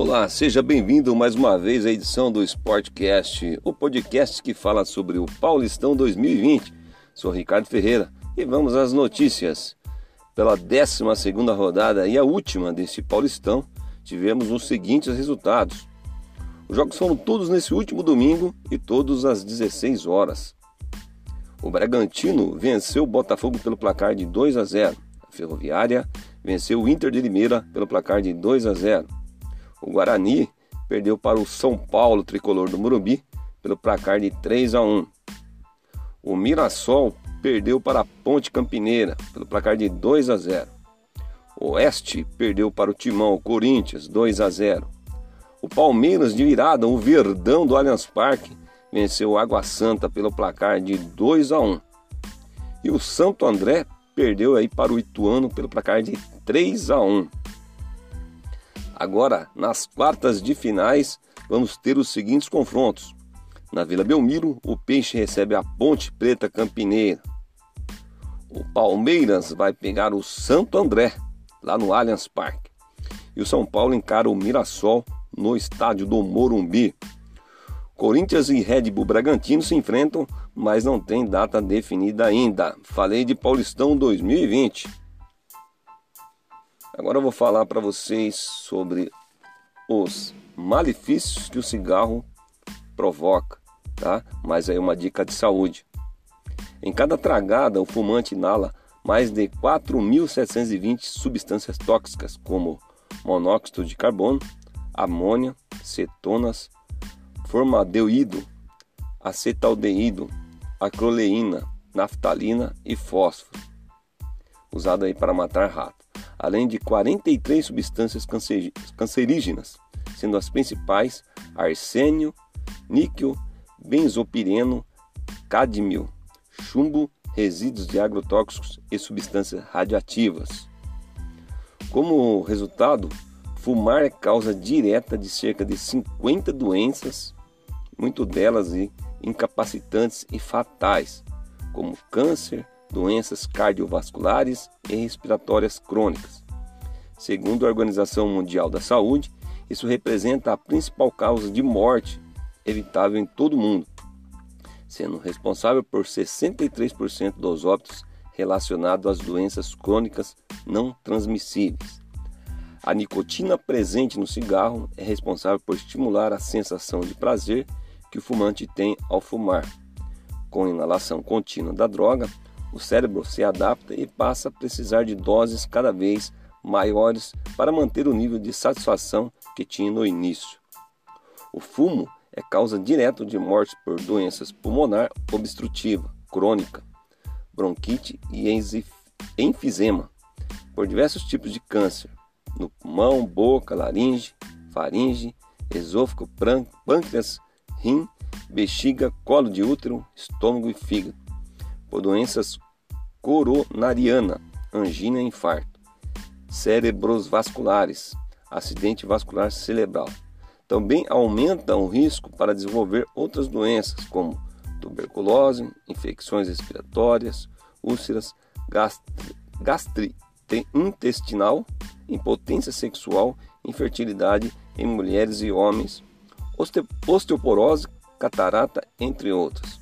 Olá, seja bem-vindo mais uma vez à edição do Sportcast, o podcast que fala sobre o Paulistão 2020. Sou Ricardo Ferreira e vamos às notícias. Pela 12 rodada e a última desse Paulistão, tivemos os seguintes resultados. Os jogos foram todos nesse último domingo e todos às 16 horas. O Bragantino venceu o Botafogo pelo placar de 2 a 0. A Ferroviária venceu o Inter de Limeira pelo placar de 2 a 0. O Guarani perdeu para o São Paulo tricolor do Morumbi pelo placar de 3 a 1. O Mirassol perdeu para a Ponte Campineira pelo placar de 2 a 0. O Oeste perdeu para o Timão Corinthians 2 a 0. O Palmeiras de virada, o Verdão do Allianz Parque, venceu o Água Santa pelo placar de 2 a 1. E o Santo André perdeu aí para o Ituano pelo placar de 3 a 1. Agora, nas quartas de finais, vamos ter os seguintes confrontos. Na Vila Belmiro, o Peixe recebe a Ponte Preta Campineira. O Palmeiras vai pegar o Santo André, lá no Allianz Parque. E o São Paulo encara o Mirassol no estádio do Morumbi. Corinthians e Red Bull Bragantino se enfrentam, mas não tem data definida ainda. Falei de Paulistão 2020. Agora eu vou falar para vocês sobre os malefícios que o cigarro provoca, tá? Mas aí uma dica de saúde. Em cada tragada, o fumante inala mais de 4.720 substâncias tóxicas, como monóxido de carbono, amônia, cetonas, formaldeído, acetaldeído, acroleína, naftalina e fósforo, usado aí para matar rato além de 43 substâncias cancerígenas, sendo as principais arsênio, níquel, benzopireno, cádmio, chumbo, resíduos de agrotóxicos e substâncias radioativas. Como resultado, fumar é causa direta de cerca de 50 doenças, muito delas incapacitantes e fatais, como câncer, doenças cardiovasculares e respiratórias crônicas. Segundo a Organização Mundial da Saúde, isso representa a principal causa de morte evitável em todo o mundo, sendo responsável por 63% dos óbitos relacionados às doenças crônicas não transmissíveis. A nicotina presente no cigarro é responsável por estimular a sensação de prazer que o fumante tem ao fumar. Com inalação contínua da droga, o cérebro se adapta e passa a precisar de doses cada vez maiores para manter o nível de satisfação que tinha no início. O fumo é causa direta de morte por doenças pulmonar obstrutiva, crônica, bronquite e enfisema, por diversos tipos de câncer, no pulmão, boca, laringe, faringe, esôfago, pâncreas, rim, bexiga, colo de útero, estômago e fígado por doenças coronariana, angina e infarto, cérebros vasculares, acidente vascular cerebral. Também aumenta o risco para desenvolver outras doenças como tuberculose, infecções respiratórias, úlceras gastrointestinal, impotência sexual, infertilidade em mulheres e homens, osteoporose, catarata, entre outros.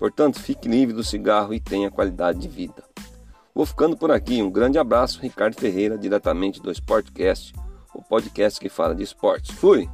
Portanto, fique livre do cigarro e tenha qualidade de vida. Vou ficando por aqui. Um grande abraço, Ricardo Ferreira, diretamente do Sportcast, o podcast que fala de esportes. Fui!